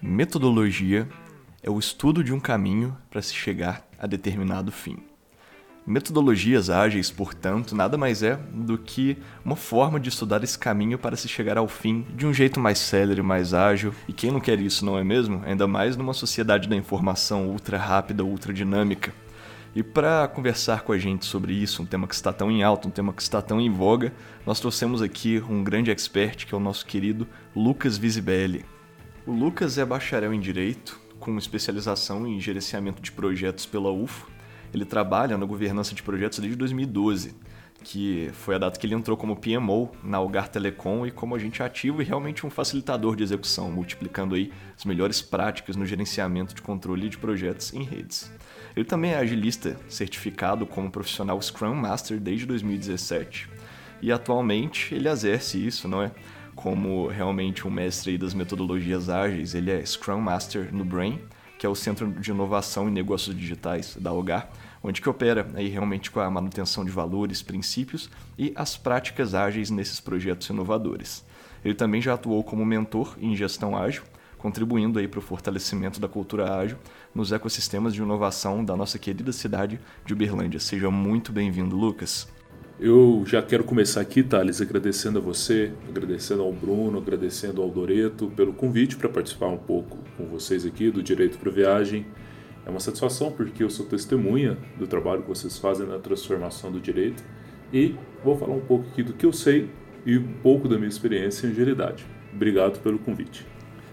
Metodologia é o estudo de um caminho para se chegar a determinado fim. Metodologias ágeis, portanto, nada mais é do que uma forma de estudar esse caminho para se chegar ao fim de um jeito mais célere, mais ágil. E quem não quer isso, não é mesmo? Ainda mais numa sociedade da informação ultra rápida, ultra dinâmica. E para conversar com a gente sobre isso, um tema que está tão em alta, um tema que está tão em voga, nós trouxemos aqui um grande expert que é o nosso querido Lucas Visibelli. O Lucas é bacharel em Direito, com especialização em gerenciamento de projetos pela UFO ele trabalha na governança de projetos desde 2012, que foi a data que ele entrou como PMO na Algar Telecom e como agente ativo e realmente um facilitador de execução, multiplicando aí as melhores práticas no gerenciamento de controle de projetos em redes. Ele também é agilista certificado como profissional Scrum Master desde 2017 e atualmente ele exerce isso, não é? Como realmente um mestre das metodologias ágeis, ele é Scrum Master no Brain que é o Centro de Inovação e Negócios Digitais da Algar, onde que opera aí realmente com a manutenção de valores, princípios e as práticas ágeis nesses projetos inovadores. Ele também já atuou como mentor em gestão ágil, contribuindo aí para o fortalecimento da cultura ágil nos ecossistemas de inovação da nossa querida cidade de Uberlândia. Seja muito bem-vindo, Lucas. Eu já quero começar aqui, Thales, agradecendo a você, agradecendo ao Bruno, agradecendo ao Doreto pelo convite para participar um pouco com vocês aqui do Direito para Viagem. É uma satisfação porque eu sou testemunha do trabalho que vocês fazem na transformação do direito e vou falar um pouco aqui do que eu sei e um pouco da minha experiência em agilidade. Obrigado pelo convite.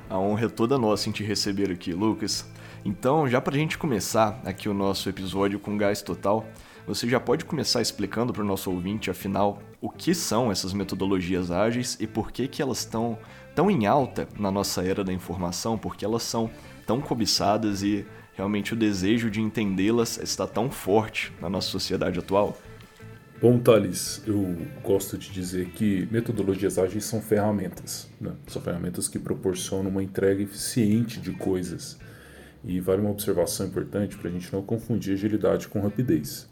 A honra é toda nossa em te receber aqui, Lucas. Então, já para a gente começar aqui o nosso episódio com gás total, você já pode começar explicando para o nosso ouvinte, afinal, o que são essas metodologias ágeis e por que, que elas estão tão em alta na nossa era da informação, porque elas são tão cobiçadas e realmente o desejo de entendê-las está tão forte na nossa sociedade atual? Bom, Thales, eu gosto de dizer que metodologias ágeis são ferramentas. Né? São ferramentas que proporcionam uma entrega eficiente de coisas. E vale uma observação importante para a gente não confundir agilidade com rapidez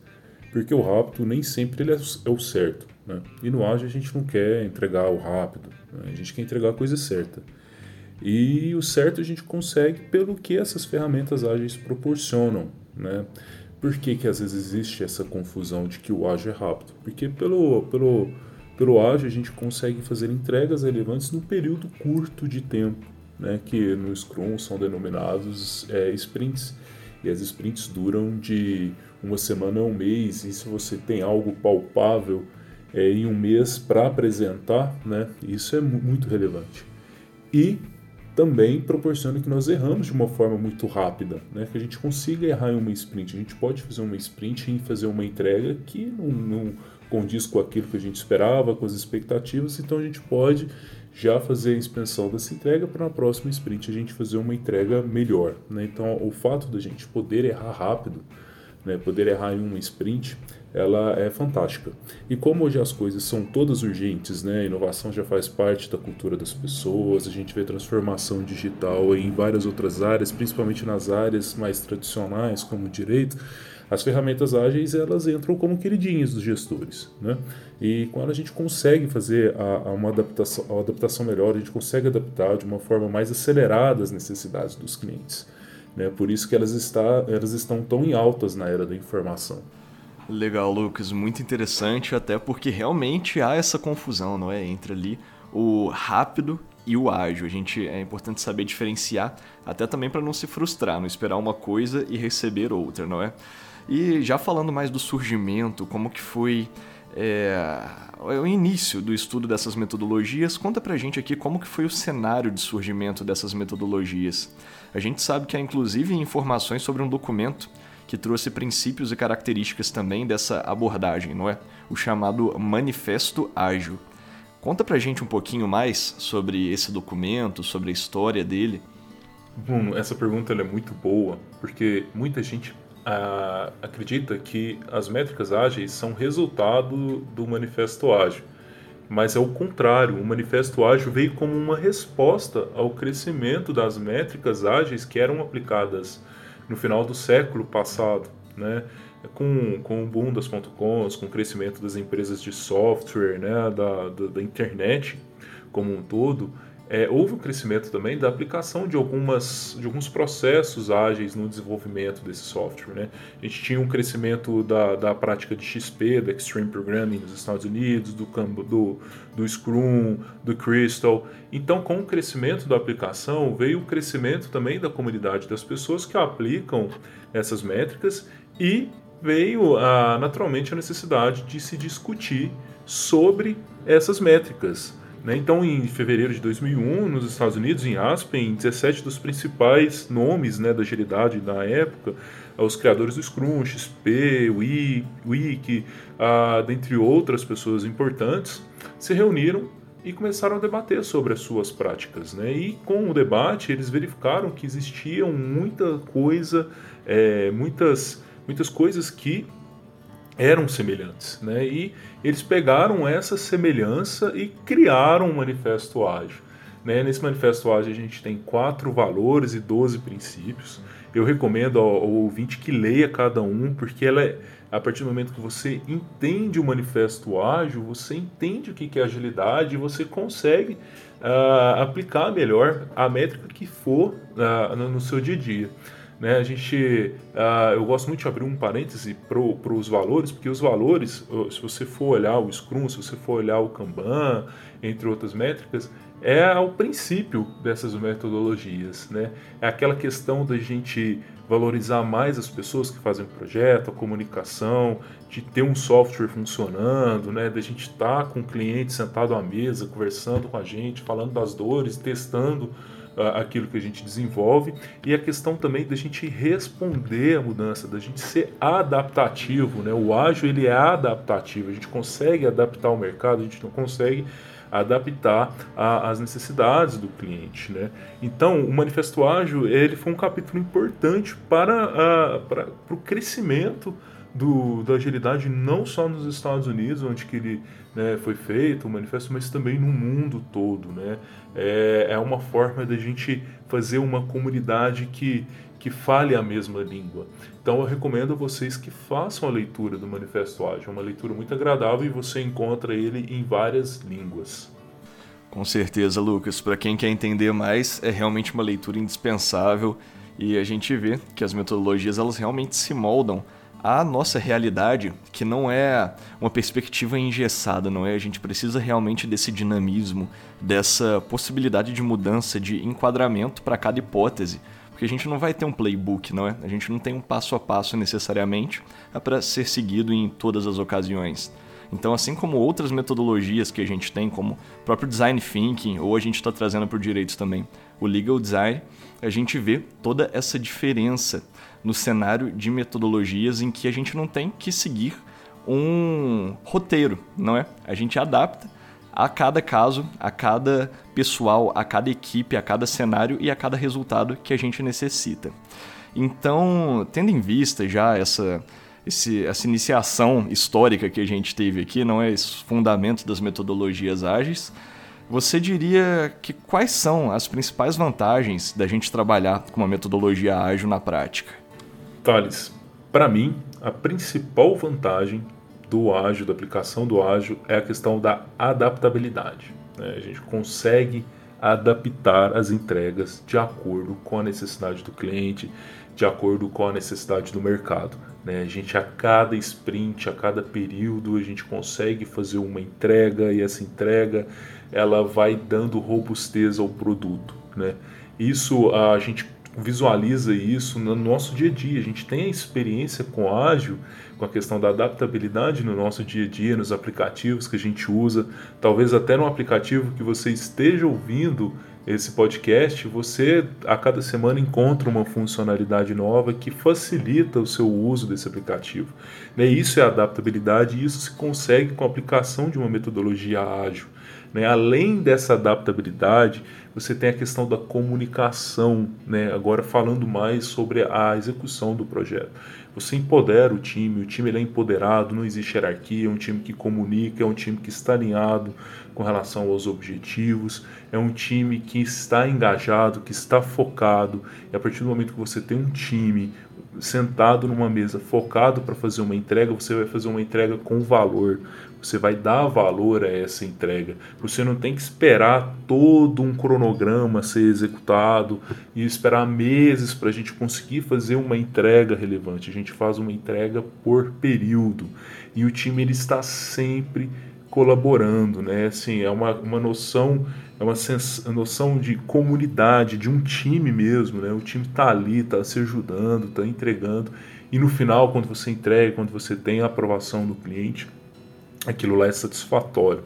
porque o rápido nem sempre ele é, é o certo. Né? E no ágil a gente não quer entregar o rápido, né? a gente quer entregar a coisa certa. E o certo a gente consegue pelo que essas ferramentas ágeis proporcionam. Né? Por que, que às vezes existe essa confusão de que o ágil é rápido? Porque pelo, pelo, pelo ágil a gente consegue fazer entregas relevantes num período curto de tempo, né? que no Scrum são denominados é, sprints. E as sprints duram de uma semana a um mês, e se você tem algo palpável é, em um mês para apresentar, né, isso é muito relevante. E também proporciona que nós erramos de uma forma muito rápida, né? que a gente consiga errar em uma sprint. A gente pode fazer uma sprint e fazer uma entrega que não, não condiz com aquilo que a gente esperava, com as expectativas, então a gente pode já fazer a expensão dessa entrega para na próxima sprint a gente fazer uma entrega melhor. Né? Então o fato da gente poder errar rápido né, poder errar em uma sprint, ela é fantástica. E como hoje as coisas são todas urgentes, né, a inovação já faz parte da cultura das pessoas, a gente vê transformação digital em várias outras áreas, principalmente nas áreas mais tradicionais, como direito, as ferramentas ágeis elas entram como queridinhas dos gestores, né? E quando a gente consegue fazer a, a uma adaptação, a adaptação melhor, a gente consegue adaptar de uma forma mais acelerada as necessidades dos clientes. Né? Por isso que elas, está, elas estão tão em altas na era da informação. Legal, Lucas, muito interessante, até porque realmente há essa confusão, não é, entre ali o rápido e o ágil. A gente é importante saber diferenciar, até também para não se frustrar, não esperar uma coisa e receber outra, não é? E já falando mais do surgimento, como que foi é, o início do estudo dessas metodologias, conta pra gente aqui como que foi o cenário de surgimento dessas metodologias. A gente sabe que há inclusive informações sobre um documento que trouxe princípios e características também dessa abordagem, não é? O chamado Manifesto Ágil. Conta pra gente um pouquinho mais sobre esse documento, sobre a história dele. Bruno, essa pergunta é muito boa, porque muita gente a, acredita que as métricas ágeis são resultado do manifesto ágil. Mas é o contrário, o manifesto ágil veio como uma resposta ao crescimento das métricas ágeis que eram aplicadas no final do século passado, né? com, com o boom das .coms, com o crescimento das empresas de software, né? da, da, da internet como um todo, é, houve um crescimento também da aplicação de, algumas, de alguns processos ágeis no desenvolvimento desse software. Né? A gente tinha um crescimento da, da prática de XP, do Extreme Programming nos Estados Unidos, do, do, do Scrum, do Crystal. Então, com o crescimento da aplicação, veio o crescimento também da comunidade das pessoas que aplicam essas métricas e veio naturalmente a necessidade de se discutir sobre essas métricas. Né? Então, em fevereiro de 2001, nos Estados Unidos, em Aspen, 17 dos principais nomes né, da agilidade da época, os criadores do Scrum, XP, Wiki, ah, dentre outras pessoas importantes, se reuniram e começaram a debater sobre as suas práticas. Né? E com o debate, eles verificaram que existiam muita coisa, é, muitas, muitas coisas que eram semelhantes, né? E eles pegaram essa semelhança e criaram um manifesto ágil. Né? Nesse manifesto ágil a gente tem quatro valores e doze princípios. Eu recomendo ao, ouvinte que leia cada um, porque ela é, a partir do momento que você entende o manifesto ágil, você entende o que é agilidade e você consegue uh, aplicar melhor a métrica que for uh, no seu dia a dia. Né? A gente, uh, eu gosto muito de abrir um parêntese para os valores, porque os valores, se você for olhar o Scrum, se você for olhar o Kanban, entre outras métricas, é o princípio dessas metodologias. Né? É aquela questão da gente valorizar mais as pessoas que fazem o projeto, a comunicação, de ter um software funcionando, né? da gente estar tá com o cliente sentado à mesa, conversando com a gente, falando das dores, testando aquilo que a gente desenvolve e a questão também da gente responder à mudança, da gente ser adaptativo, né? O ágil ele é adaptativo, a gente consegue adaptar o mercado, a gente não consegue adaptar às necessidades do cliente, né? Então, o Manifesto Ágil ele foi um capítulo importante para, para, para o crescimento do, da agilidade não só nos Estados Unidos, onde que ele né, foi feito o manifesto, mas também no mundo todo. Né? É, é uma forma da gente fazer uma comunidade que, que fale a mesma língua. Então eu recomendo a vocês que façam a leitura do Manifesto Ágil. É uma leitura muito agradável e você encontra ele em várias línguas. Com certeza, Lucas. Para quem quer entender mais, é realmente uma leitura indispensável e a gente vê que as metodologias elas realmente se moldam a nossa realidade, que não é uma perspectiva engessada, não é? A gente precisa realmente desse dinamismo, dessa possibilidade de mudança, de enquadramento para cada hipótese, porque a gente não vai ter um playbook, não é? A gente não tem um passo a passo necessariamente para ser seguido em todas as ocasiões. Então, assim como outras metodologias que a gente tem, como o próprio design thinking, ou a gente está trazendo para o direitos também, o legal design, a gente vê toda essa diferença no cenário de metodologias em que a gente não tem que seguir um roteiro, não é? A gente adapta a cada caso, a cada pessoal, a cada equipe, a cada cenário e a cada resultado que a gente necessita. Então, tendo em vista já essa, esse, essa iniciação histórica que a gente teve aqui, não é? Esses fundamentos das metodologias ágeis, você diria que quais são as principais vantagens da gente trabalhar com uma metodologia ágil na prática? Thales, para mim, a principal vantagem do ágil, da aplicação do ágil, é a questão da adaptabilidade. Né? A gente consegue adaptar as entregas de acordo com a necessidade do cliente, de acordo com a necessidade do mercado. Né? A gente, a cada sprint, a cada período, a gente consegue fazer uma entrega e essa entrega ela vai dando robustez ao produto. Né? Isso a gente visualiza isso no nosso dia a dia. A gente tem a experiência com ágil, com a questão da adaptabilidade no nosso dia a dia, nos aplicativos que a gente usa, talvez até no aplicativo que você esteja ouvindo esse podcast, você a cada semana encontra uma funcionalidade nova que facilita o seu uso desse aplicativo. Né? Isso é adaptabilidade e isso se consegue com a aplicação de uma metodologia ágil. Né? Além dessa adaptabilidade, você tem a questão da comunicação, né? agora falando mais sobre a execução do projeto. Você empodera o time, o time ele é empoderado, não existe hierarquia, é um time que comunica, é um time que está alinhado com relação aos objetivos, é um time que está engajado, que está focado, e a partir do momento que você tem um time sentado numa mesa focado para fazer uma entrega, você vai fazer uma entrega com valor. Você vai dar valor a essa entrega. Você não tem que esperar todo um cronograma ser executado e esperar meses para a gente conseguir fazer uma entrega relevante. A gente faz uma entrega por período e o time ele está sempre colaborando, né? Assim, é uma, uma noção é uma noção de comunidade, de um time mesmo, né? O time está ali, está se ajudando, está entregando e no final, quando você entrega, quando você tem a aprovação do cliente, aquilo lá é satisfatório,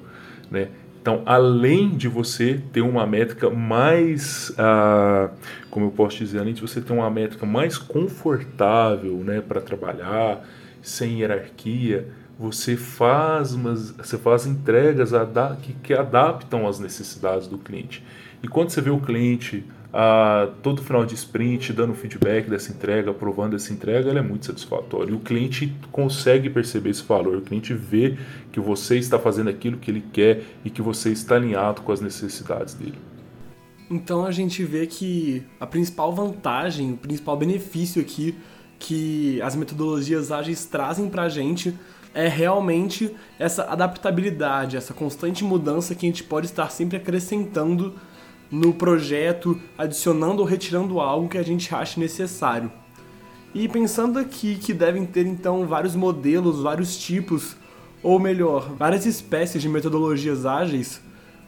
né? Então, além de você ter uma métrica mais, ah, como eu posso dizer, além de você ter uma métrica mais confortável, né, para trabalhar, sem hierarquia, você faz, umas, você faz entregas que, que adaptam às necessidades do cliente. E quando você vê o cliente ah, todo final de sprint dando feedback dessa entrega, aprovando essa entrega, ela é muito satisfatória. E o cliente consegue perceber esse valor, o cliente vê que você está fazendo aquilo que ele quer e que você está alinhado com as necessidades dele. Então a gente vê que a principal vantagem, o principal benefício aqui que as metodologias ágeis trazem para a gente é realmente essa adaptabilidade, essa constante mudança que a gente pode estar sempre acrescentando no projeto, adicionando ou retirando algo que a gente ache necessário. E pensando aqui que devem ter então vários modelos, vários tipos, ou melhor, várias espécies de metodologias ágeis,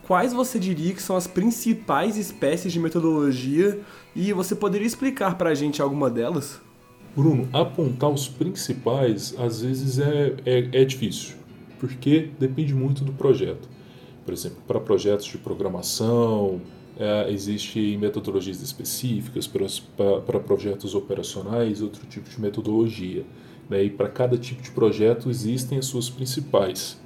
quais você diria que são as principais espécies de metodologia e você poderia explicar para a gente alguma delas? Bruno, apontar os principais às vezes é, é, é difícil, porque depende muito do projeto. Por exemplo, para projetos de programação, é, existem metodologias específicas para, para projetos operacionais, outro tipo de metodologia. Né? E para cada tipo de projeto existem as suas principais.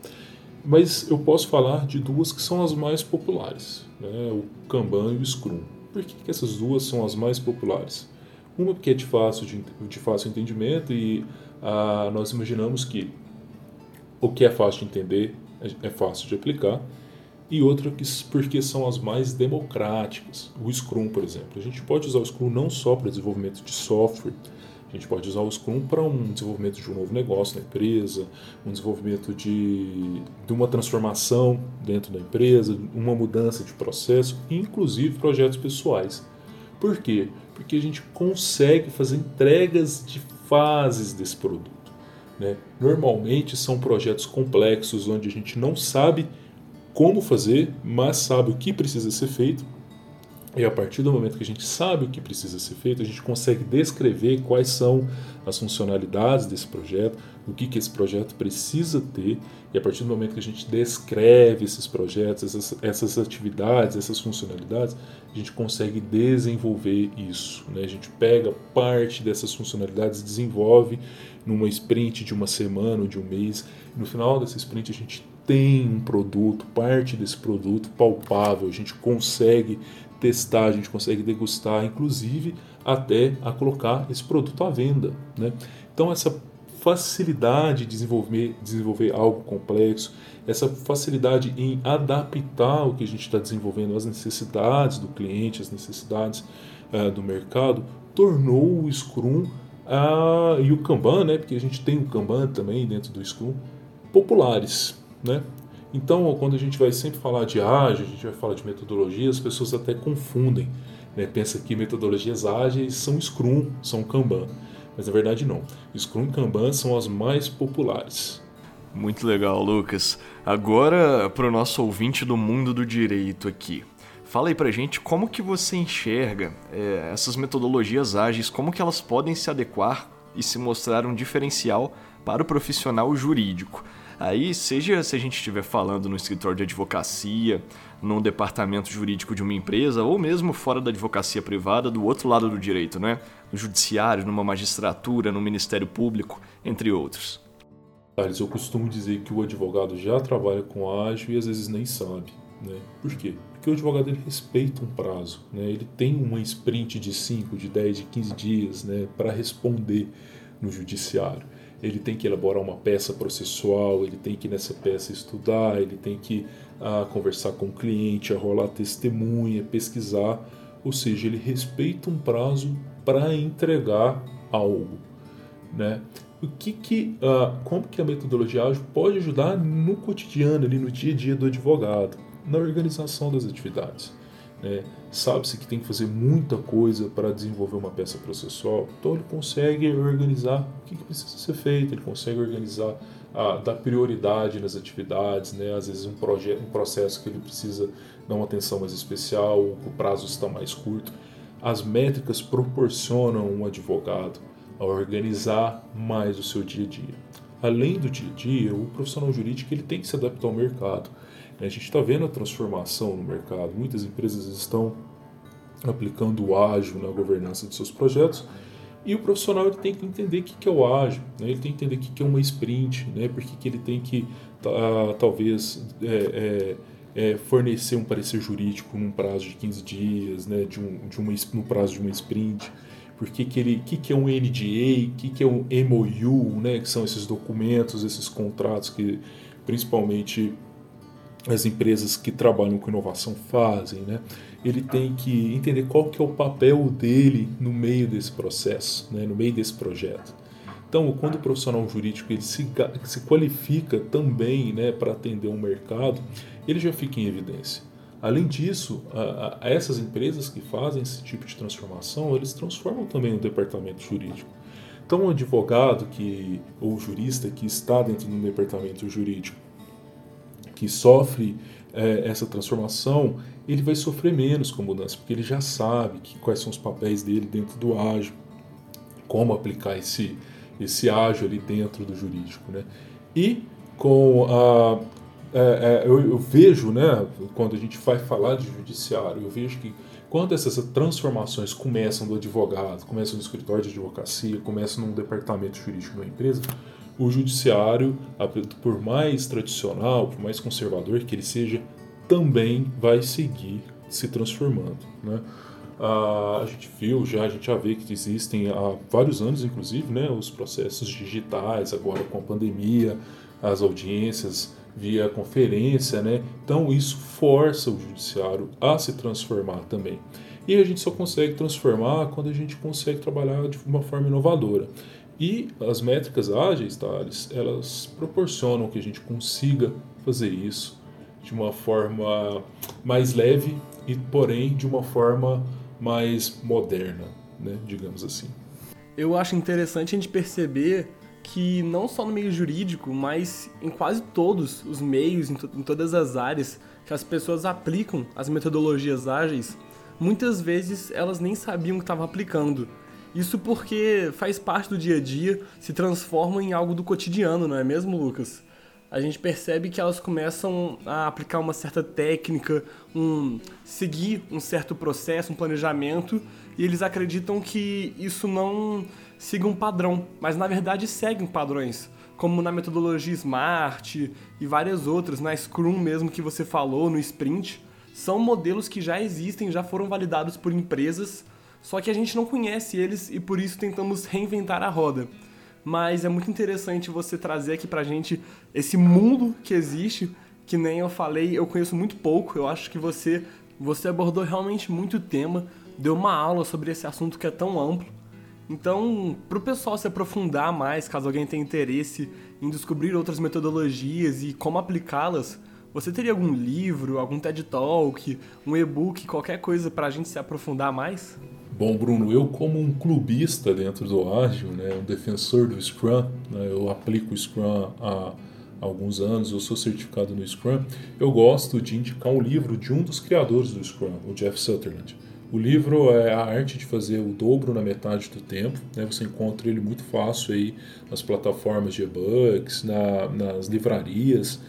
Mas eu posso falar de duas que são as mais populares, né? o Kanban e o Scrum. Por que, que essas duas são as mais populares? Uma porque é de fácil, de, de fácil entendimento e ah, nós imaginamos que o que é fácil de entender é, é fácil de aplicar. E outra que, porque são as mais democráticas. O Scrum, por exemplo. A gente pode usar o Scrum não só para desenvolvimento de software, a gente pode usar o Scrum para um desenvolvimento de um novo negócio na empresa, um desenvolvimento de, de uma transformação dentro da empresa, uma mudança de processo, inclusive projetos pessoais. Por quê? Porque a gente consegue fazer entregas de fases desse produto. Né? Normalmente são projetos complexos onde a gente não sabe como fazer, mas sabe o que precisa ser feito. E a partir do momento que a gente sabe o que precisa ser feito, a gente consegue descrever quais são as funcionalidades desse projeto, o que, que esse projeto precisa ter, e a partir do momento que a gente descreve esses projetos, essas, essas atividades, essas funcionalidades, a gente consegue desenvolver isso. Né? A gente pega parte dessas funcionalidades, desenvolve numa sprint de uma semana ou de um mês, e no final dessa sprint a gente tem um produto, parte desse produto palpável, a gente consegue testar, a gente consegue degustar, inclusive até a colocar esse produto à venda. Né? Então essa facilidade de desenvolver, desenvolver algo complexo, essa facilidade em adaptar o que a gente está desenvolvendo às necessidades do cliente, às necessidades uh, do mercado, tornou o Scrum uh, e o Kanban, né, porque a gente tem o Kanban também dentro do Scrum, populares. Né? Então, quando a gente vai sempre falar de ágil, a gente vai falar de metodologia, as pessoas até confundem. Né? Pensa que metodologias ágeis são Scrum, são Kanban. Mas na verdade não. Scrum e Kanban são as mais populares. Muito legal, Lucas. Agora, para o nosso ouvinte do mundo do direito aqui. Fala aí pra gente como que você enxerga é, essas metodologias ágeis, como que elas podem se adequar e se mostrar um diferencial para o profissional jurídico. Aí, seja se a gente estiver falando no escritório de advocacia, num departamento jurídico de uma empresa, ou mesmo fora da advocacia privada, do outro lado do direito, né? No judiciário, numa magistratura, no Ministério Público, entre outros. Thales, eu costumo dizer que o advogado já trabalha com ágil e às vezes nem sabe. Né? Por quê? Porque o advogado ele respeita um prazo, né? ele tem uma sprint de 5, de 10, de 15 dias né, para responder no judiciário ele tem que elaborar uma peça processual, ele tem que nessa peça estudar, ele tem que ah, conversar com o cliente, arrolar testemunha, pesquisar, ou seja, ele respeita um prazo para entregar algo, né? O que que, uh, como que a metodologia ágil pode ajudar no cotidiano, ali no dia a dia do advogado, na organização das atividades? Né? Sabe-se que tem que fazer muita coisa para desenvolver uma peça processual, então ele consegue organizar o que, que precisa ser feito, ele consegue organizar, uh, dar prioridade nas atividades, né? às vezes um, projeto, um processo que ele precisa dar uma atenção mais especial, o prazo está mais curto. As métricas proporcionam um advogado a organizar mais o seu dia a dia. Além do dia a dia, o profissional jurídico ele tem que se adaptar ao mercado. A gente está vendo a transformação no mercado. Muitas empresas estão aplicando o ágil na governança de seus projetos e o profissional ele tem que entender o que é o ágil, né? ele tem que entender o que é uma sprint, né? porque que ele tem que talvez é, é, é, fornecer um parecer jurídico num prazo de 15 dias, né? de, um, de uma, no prazo de uma sprint por que, que, ele, que, que é um NDA, o que, que é um MOU, né, que são esses documentos, esses contratos que principalmente as empresas que trabalham com inovação fazem, né? Ele tem que entender qual que é o papel dele no meio desse processo, né? no meio desse projeto. Então, quando o profissional jurídico ele se, se qualifica também né, para atender um mercado, ele já fica em evidência. Além disso, a, a essas empresas que fazem esse tipo de transformação, eles transformam também o departamento jurídico. Então, o advogado que ou jurista que está dentro do departamento jurídico, que sofre é, essa transformação, ele vai sofrer menos com mudança, porque ele já sabe que, quais são os papéis dele dentro do ágil, como aplicar esse, esse ágil ali dentro do jurídico. Né? E com a, é, é, eu, eu, vejo, né, quando a gente vai falar de judiciário, eu vejo que quando essas transformações começam do advogado, começam no escritório de advocacia, começam num departamento jurídico de uma empresa, o judiciário, por mais tradicional, por mais conservador que ele seja, também vai seguir se transformando. Né? A gente viu já, a gente já vê que existem há vários anos, inclusive, né, os processos digitais, agora com a pandemia, as audiências via conferência, né? Então isso força o judiciário a se transformar também. E a gente só consegue transformar quando a gente consegue trabalhar de uma forma inovadora. E as métricas ágeis, Thales, elas proporcionam que a gente consiga fazer isso de uma forma mais leve e, porém, de uma forma mais moderna, né? digamos assim. Eu acho interessante a gente perceber que não só no meio jurídico, mas em quase todos os meios, em, to em todas as áreas que as pessoas aplicam as metodologias ágeis, muitas vezes elas nem sabiam que estavam aplicando. Isso porque faz parte do dia a dia, se transforma em algo do cotidiano, não é mesmo, Lucas? A gente percebe que elas começam a aplicar uma certa técnica, um seguir um certo processo, um planejamento, e eles acreditam que isso não siga um padrão, mas na verdade seguem padrões, como na metodologia Smart e várias outras, na Scrum mesmo que você falou, no Sprint. São modelos que já existem, já foram validados por empresas, só que a gente não conhece eles e por isso tentamos reinventar a roda. Mas é muito interessante você trazer aqui pra gente esse mundo que existe, que nem eu falei, eu conheço muito pouco. Eu acho que você você abordou realmente muito tema, deu uma aula sobre esse assunto que é tão amplo então, para o pessoal se aprofundar mais, caso alguém tenha interesse em descobrir outras metodologias e como aplicá-las, você teria algum livro, algum TED Talk, um e-book, qualquer coisa para a gente se aprofundar mais? Bom, Bruno, eu como um clubista dentro do Ágil, né, um defensor do Scrum, né, eu aplico o Scrum há alguns anos, eu sou certificado no Scrum, eu gosto de indicar um livro de um dos criadores do Scrum, o Jeff Sutherland. O livro é a arte de fazer o dobro na metade do tempo. Né? Você encontra ele muito fácil aí nas plataformas de e-books, na, nas livrarias.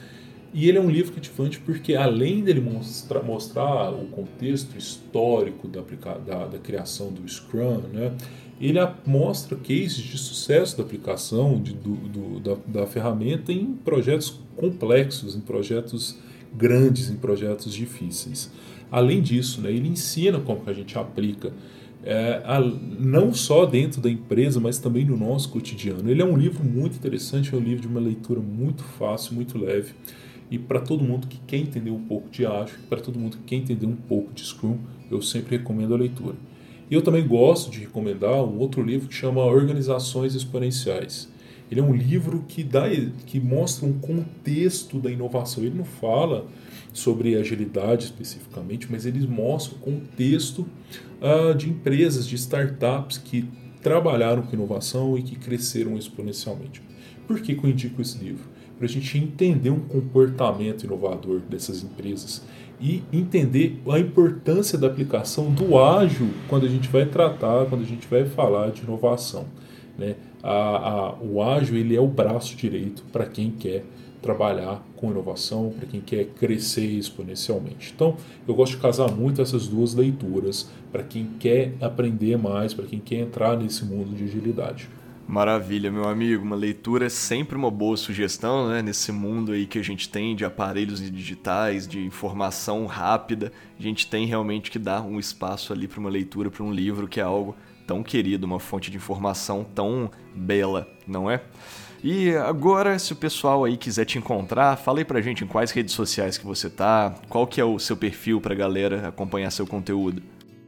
E ele é um livro cativante porque, além dele mostra, mostrar o contexto histórico da, da, da criação do Scrum, né? ele mostra cases de sucesso da aplicação de, do, do, da, da ferramenta em projetos complexos, em projetos grandes, em projetos difíceis. Além disso, né, ele ensina como que a gente aplica, é, a, não só dentro da empresa, mas também no nosso cotidiano. Ele é um livro muito interessante, é um livro de uma leitura muito fácil, muito leve. E para todo mundo que quer entender um pouco de ágil, para todo mundo que quer entender um pouco de Scrum, eu sempre recomendo a leitura. E eu também gosto de recomendar um outro livro que chama Organizações Exponenciais. Ele é um livro que, dá, que mostra um contexto da inovação. Ele não fala sobre agilidade especificamente, mas ele mostra o contexto uh, de empresas, de startups que trabalharam com inovação e que cresceram exponencialmente. Por que, que eu indico esse livro? Para a gente entender um comportamento inovador dessas empresas e entender a importância da aplicação do ágil quando a gente vai tratar, quando a gente vai falar de inovação. Né? A, a, o ágil ele é o braço direito para quem quer trabalhar com inovação, para quem quer crescer exponencialmente. Então, eu gosto de casar muito essas duas leituras para quem quer aprender mais, para quem quer entrar nesse mundo de agilidade. Maravilha, meu amigo. Uma leitura é sempre uma boa sugestão, né? Nesse mundo aí que a gente tem de aparelhos digitais, de informação rápida, a gente tem realmente que dar um espaço ali para uma leitura, para um livro que é algo tão querido, uma fonte de informação tão bela, não é? E agora, se o pessoal aí quiser te encontrar, fala aí pra gente em quais redes sociais que você tá, qual que é o seu perfil pra galera acompanhar seu conteúdo.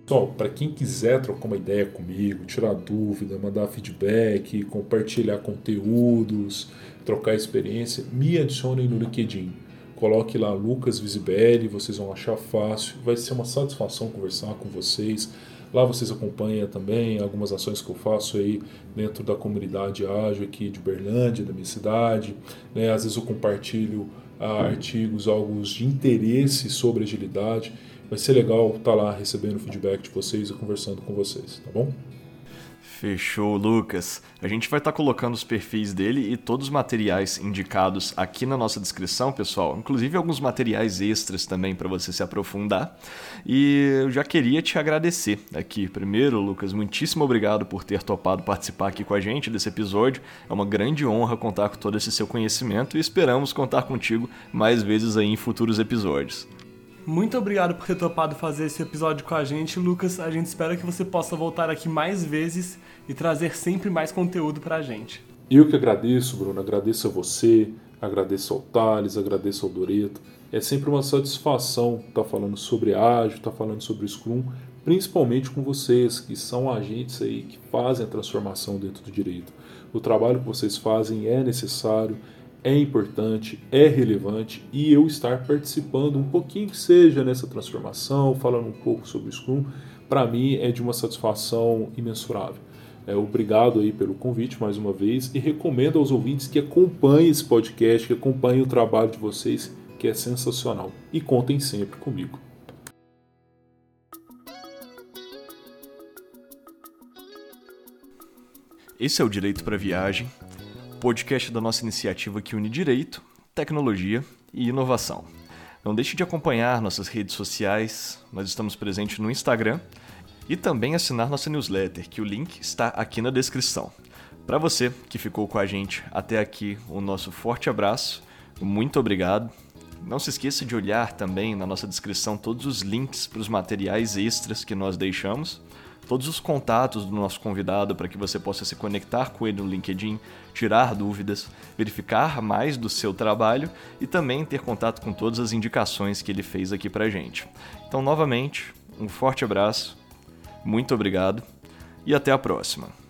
Pessoal, para quem quiser trocar uma ideia comigo, tirar dúvida, mandar feedback, compartilhar conteúdos, trocar experiência, me adicionem no LinkedIn. Coloque lá Lucas Visibelli, vocês vão achar fácil. Vai ser uma satisfação conversar com vocês. Lá vocês acompanham também algumas ações que eu faço aí dentro da comunidade ágil aqui de Berlândia, da minha cidade. Né? Às vezes eu compartilho ah, artigos, algo de interesse sobre agilidade. Vai ser legal estar tá lá recebendo feedback de vocês e conversando com vocês, tá bom? Fechou, Lucas. A gente vai estar tá colocando os perfis dele e todos os materiais indicados aqui na nossa descrição, pessoal. Inclusive alguns materiais extras também para você se aprofundar. E eu já queria te agradecer aqui. Primeiro, Lucas, muitíssimo obrigado por ter topado participar aqui com a gente desse episódio. É uma grande honra contar com todo esse seu conhecimento e esperamos contar contigo mais vezes aí em futuros episódios. Muito obrigado por ter topado fazer esse episódio com a gente, Lucas. A gente espera que você possa voltar aqui mais vezes e trazer sempre mais conteúdo pra gente. Eu que agradeço, Bruno. Agradeço a você, agradeço ao Thales, agradeço ao Doreto. É sempre uma satisfação estar tá falando sobre ágil, estar tá falando sobre Scrum, principalmente com vocês, que são agentes aí que fazem a transformação dentro do direito. O trabalho que vocês fazem é necessário, é importante, é relevante e eu estar participando um pouquinho que seja nessa transformação, falando um pouco sobre o Scrum, para mim é de uma satisfação imensurável. É, obrigado aí pelo convite mais uma vez e recomendo aos ouvintes que acompanhem esse podcast, que acompanhem o trabalho de vocês, que é sensacional. E contem sempre comigo. Esse é o Direito para Viagem podcast da nossa iniciativa que une direito, tecnologia e inovação. Não deixe de acompanhar nossas redes sociais, nós estamos presentes no Instagram e também assinar nossa newsletter, que o link está aqui na descrição. Para você que ficou com a gente até aqui, o nosso forte abraço, muito obrigado. Não se esqueça de olhar também na nossa descrição todos os links para os materiais extras que nós deixamos todos os contatos do nosso convidado para que você possa se conectar com ele no LinkedIn, tirar dúvidas, verificar mais do seu trabalho e também ter contato com todas as indicações que ele fez aqui para gente. Então, novamente, um forte abraço, muito obrigado e até a próxima.